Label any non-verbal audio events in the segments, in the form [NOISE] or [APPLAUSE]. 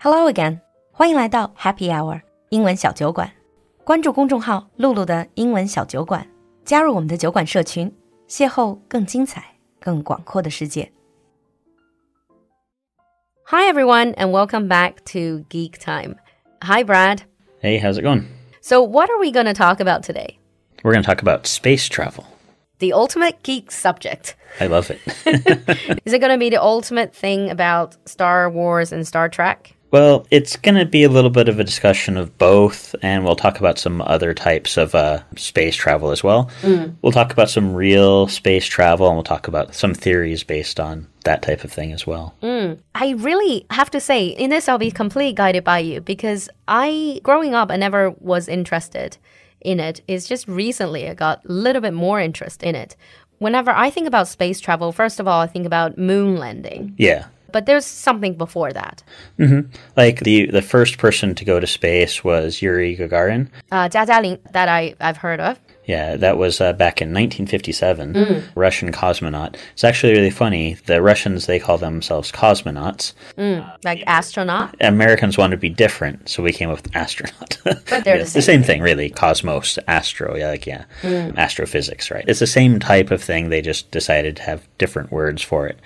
Hello again，欢迎来到 Happy Hour 英文小酒馆。关注公众号“露露的英文小酒馆”，加入我们的酒馆社群，邂逅更精彩、更广阔的世界。Hi everyone, and welcome back to Geek Time. Hi Brad. Hey, how's it going? So, what are we going to talk about today? We're going to talk about space travel. The ultimate geek subject. I love it. [LAUGHS] Is it going to be the ultimate thing about Star Wars and Star Trek? Well, it's going to be a little bit of a discussion of both, and we'll talk about some other types of uh, space travel as well. We'll talk about some real space travel, and we'll talk about some theories based on that type of thing as well. I really have to say, in this, I'll be completely guided by you because I, growing up, I never was interested in it. It's just recently I got a little bit more interest in it. Whenever I think about space travel, first of all, I think about moon landing. Yeah. But there's something before that. Like the the first person to go to space was Yuri Gagarin. Uh, Jia Jialin, that I, I've heard of. Yeah, that was uh, back in 1957. Mm. Russian cosmonaut. It's actually really funny. The Russians they call themselves cosmonauts. Mm, like astronaut. Americans wanted to be different, so we came up with astronaut. But they're [LAUGHS] the same thing, really. Cosmos, astro, yeah, like yeah, mm. astrophysics, right? It's the same type of thing. They just decided to have different words for it.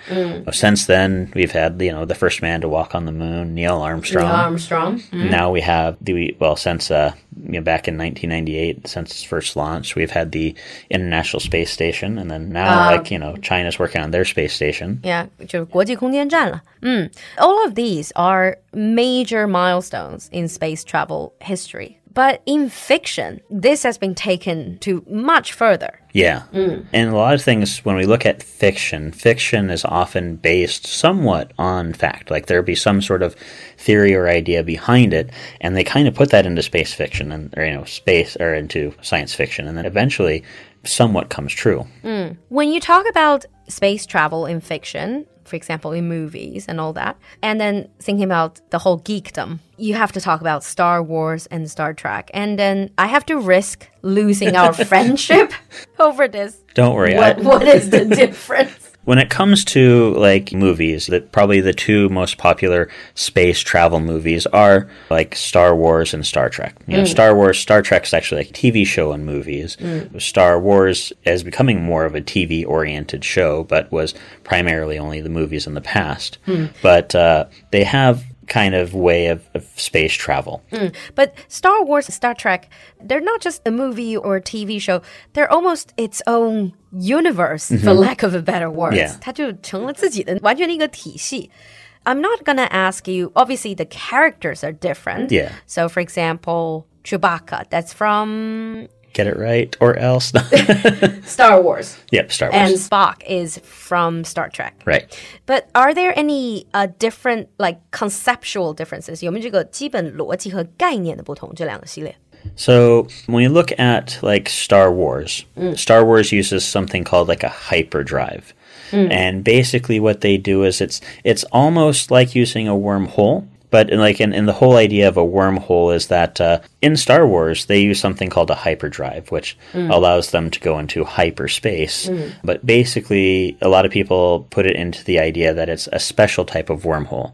Since then, we've had you know the first man to walk on the moon, Neil Armstrong. Neil Armstrong. Now we have the well since uh, you know, back in 1998, since its first launch, we've had the International Space Station, and then now like you know China's working on their space station. Yeah, 就是国际空间站了。Mm. All of these are major milestones in space travel history. But in fiction, this has been taken to much further. Yeah. Mm. And a lot of things, when we look at fiction, fiction is often based somewhat on fact. Like there'd be some sort of theory or idea behind it, and they kind of put that into space fiction and, or, you know, space or into science fiction, and then eventually somewhat comes true. Mm. When you talk about space travel in fiction, for example, in movies and all that, and then thinking about the whole geekdom, you have to talk about Star Wars and Star Trek. And then I have to risk losing our [LAUGHS] friendship over this. Don't worry. What, I, what is the [LAUGHS] difference? When it comes to like movies, that probably the two most popular space travel movies are like Star Wars and Star Trek. You know, mm. Star Wars, Star Trek is actually like a TV show and movies. Mm. Star Wars is becoming more of a TV oriented show, but was primarily only the movies in the past. Hmm. But uh, they have kind of way of, of space travel. Mm. But Star Wars, Star Trek, they're not just a movie or a TV show. They're almost its own universe, mm -hmm. for mm-hmm. lack of a better word. Yeah. I'm not going to ask you, obviously, the characters are different. Yeah. So, for example, Chewbacca, that's from Get it right or else. [LAUGHS] Star Wars, yep, Star Wars. and Spock is from Star Trek. right. But are there any uh, different, like conceptual differences? 有没有这个基本逻辑和概念的不同？这两个系列。 So when you look at like Star Wars, Star Wars uses something called like a hyperdrive. And basically what they do is it's it's almost like using a wormhole, but in like in, in the whole idea of a wormhole is that uh, in Star Wars they use something called a hyperdrive, which mm. allows them to go into hyperspace. Mm. But basically, a lot of people put it into the idea that it's a special type of wormhole.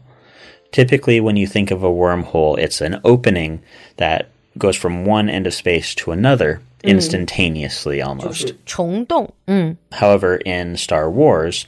Typically, when you think of a wormhole, it's an opening that goes from one end of space to another instantaneously almost. 虫洞, However, in Star Wars,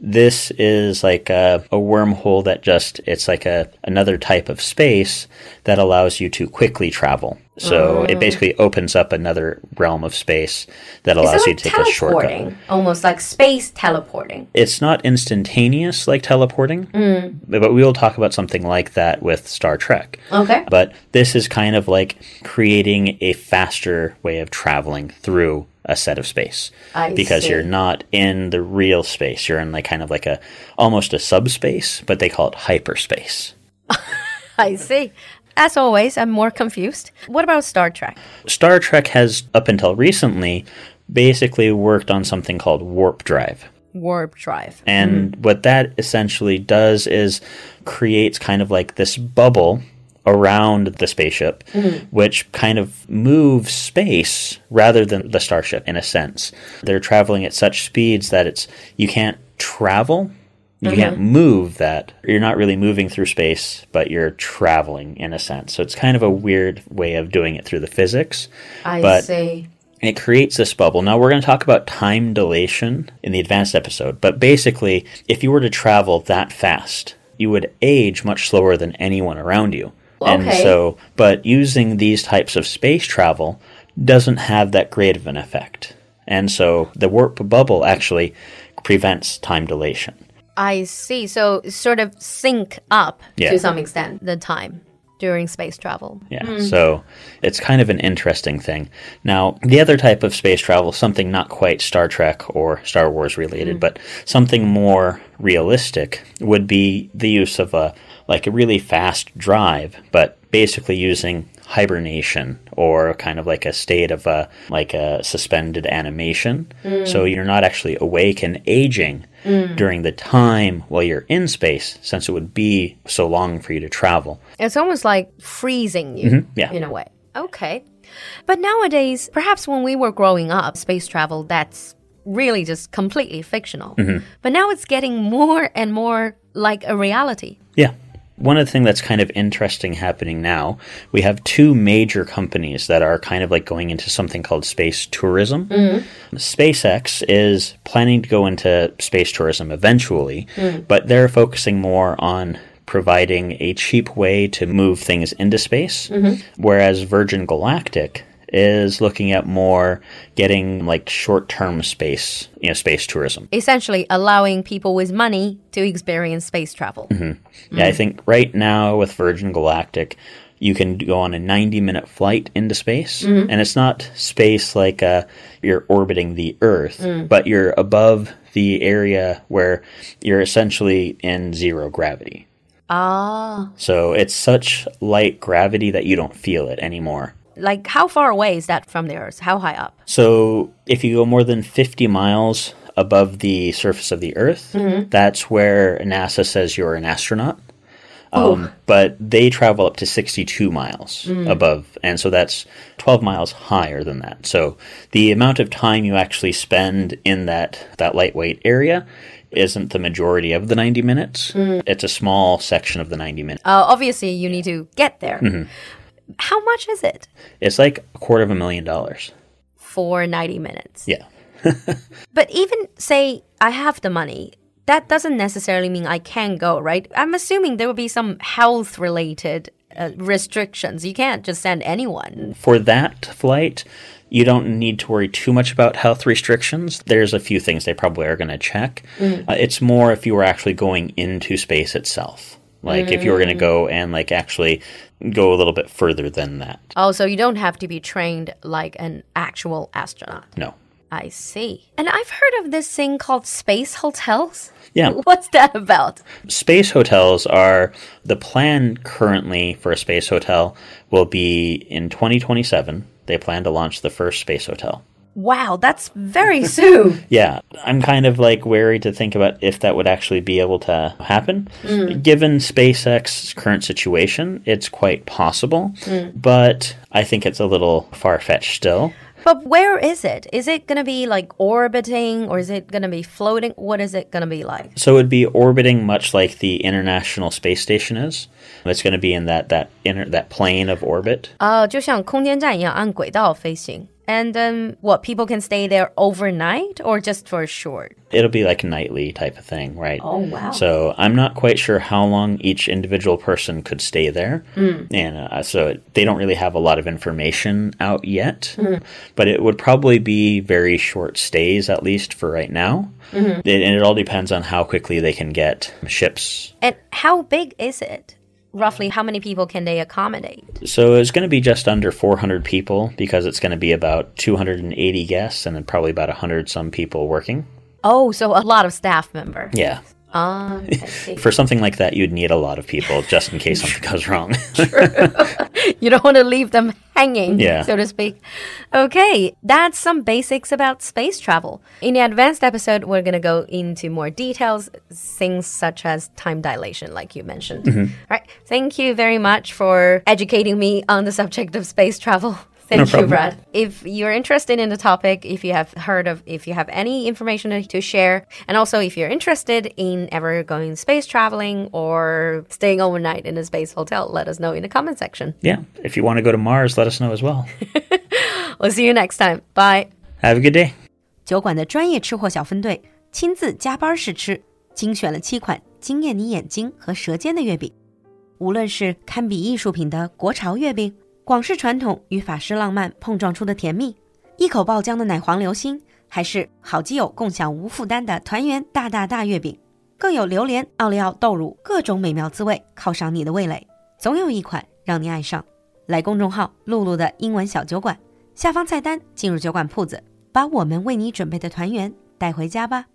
this is like a, a wormhole that just it's like a another type of space that allows you to quickly travel. So it mm. basically opens up another realm of space that allows you to take a shortcut. Almost like space teleporting. It's not instantaneous like teleporting, mm. but we will talk about something like that with Star Trek. Okay. But this is kind of like creating a faster way of traveling through a set of space I because see. you're not in the real space. You're in like kind of like a almost a subspace, but they call it hyperspace. [LAUGHS] I see. As always, I'm more confused. What about Star Trek? Star Trek has up until recently basically worked on something called warp drive. Warp drive. And hmm. what that essentially does is creates kind of like this bubble around the spaceship, hmm. which kind of moves space rather than the starship in a sense. They're traveling at such speeds that it's you can't travel You can't move that. You're not really moving through space, but you're traveling in a sense. So it's kind of a weird way of doing it through the physics. I but see. it creates this bubble. Now we're going to talk about time dilation in the advanced episode, but basically, if you were to travel that fast, you would age much slower than anyone around you. Okay. And so, but using these types of space travel doesn't have that great of an effect. And so the warp bubble actually prevents time dilation. I see. So sort of sync up Yeah. to some extent the time during space travel. Yeah, hmm. so it's kind of an interesting thing. Now, the other type of space travel, something not quite Star Trek or Star Wars related, hmm. but something more realistic, would be the use of a like a really fast drive, but basically using hibernation or kind of like a state of a like a suspended animation. Mm. So you're not actually awake and aging mm. during the time while you're in space, since it would be so long for you to travel. It's almost like freezing you mm-hmm. yeah. in a way. Okay. But nowadays, perhaps when we were growing up, space travel, that's really just completely fictional. Mm-hmm. But now it's getting more and more like a reality. Yeah. One of the things that's kind of interesting happening now, we have two major companies that are kind of like going into something called space tourism. Mm-hmm. SpaceX is planning to go into space tourism eventually, mm. but they're focusing more on providing a cheap way to move things into space, mm-hmm. whereas Virgin Galactic is looking at more getting like short-term space, you know, space tourism. Essentially, allowing people with money to experience space travel. Yeah, I think right now with Virgin Galactic, you can go on a 90 minute flight into space. And it's not space like uh, you're orbiting the Earth, but you're above the area where you're essentially in zero gravity. Ah. So it's such light gravity that you don't feel it anymore. Like, how far away is that from the Earth? How high up? So if you go more than 50 miles above the surface of the Earth, that's where NASA says you're an astronaut. Um, but they travel up to 62 miles above, and so that's 12 miles higher than that. So the amount of time you actually spend in that, that lightweight area isn't the majority of the 90 minutes. It's a small section of the 90 minutes. Uh, obviously, you need to get there. How much is it It's like a quarter of a million dollars. for 90 minutes? Yeah. [LAUGHS] But even say I have the money, that doesn't necessarily mean I can go, right? I'm assuming there will be some health related uh, restrictions. You can't just send anyone. For that flight, you don't need to worry too much about health restrictions. There's a few things they probably are going to check. Uh, it's more if you were actually going into space itself. Like if you were going to go and like actually go a little bit further than that. Oh, so you don't have to be trained like an actual astronaut. No. I see. And I've heard of this thing called space hotels. Yeah. [LAUGHS] What's that about? Space hotels are the plan currently for a space hotel will be in 2027. They plan to launch the first space hotel. Wow, that's very soon. [LAUGHS] Yeah, I'm kind of like wary to think about if that would actually be able to happen. Given SpaceX's current situation, it's quite possible, but I think it's a little far fetched still. but where is it? Is it going to be like orbiting or is it going to be floating? What is it going to be like? So it would be orbiting much like the International Space Station is. It's going to be in that that inner that plane of orbit. 呃，就像空间站一样按轨道飞行。 and then what people can stay there overnight or just for short? It'll be like nightly type of thing, right? Oh, wow. So I'm not quite sure how long each individual person could stay there, mm. and uh, so it, they don't really have a lot of information out yet. Mm. But it would probably be very short stays, at least for right now. Mm-hmm. It, and it all depends on how quickly they can get ships. And how big is it? Roughly, how many people can they accommodate? So it's going to be just under 400 people because it's going to be about 280 guests and then probably about 100 some people working. Oh, so a lot of staff member. Yeah. Ah, [LAUGHS] For something like that, you'd need a lot of people just in case something goes wrong. [LAUGHS] [LAUGHS] you don't want to leave them hanging, Yeah. so to speak. Okay, that's some basics about space travel. In the advanced episode, we're going to go into more details, things such as time dilation, like you mentioned. All right, thank you very much for educating me on the subject of space travel. Thank you, problem. Brad. If you're interested in the topic, if you have heard of, if you have any information to share, and also if you're interested in ever going space traveling or staying overnight in a space hotel, let us know in the comment section. Yeah. If you want to go to Mars, let us know as well. [LAUGHS] We'll see you next time. Bye. Have a good day. 酒馆的专业吃货小分队亲自加班试吃，精选了七款惊艳你眼睛和舌尖的月饼。无论是堪比艺术品的国潮月饼， 广式传统与法式浪漫碰撞出的甜蜜，一口爆浆的奶黄流心，还是好基友共享无负担的团圆大大大月饼，更有榴莲、奥利奥、豆乳各种美妙滋味犒赏你的味蕾，总有一款让你爱上。来公众号“露露的英文小酒馆”，下方菜单进入酒馆铺子，把我们为你准备的团圆带回家吧。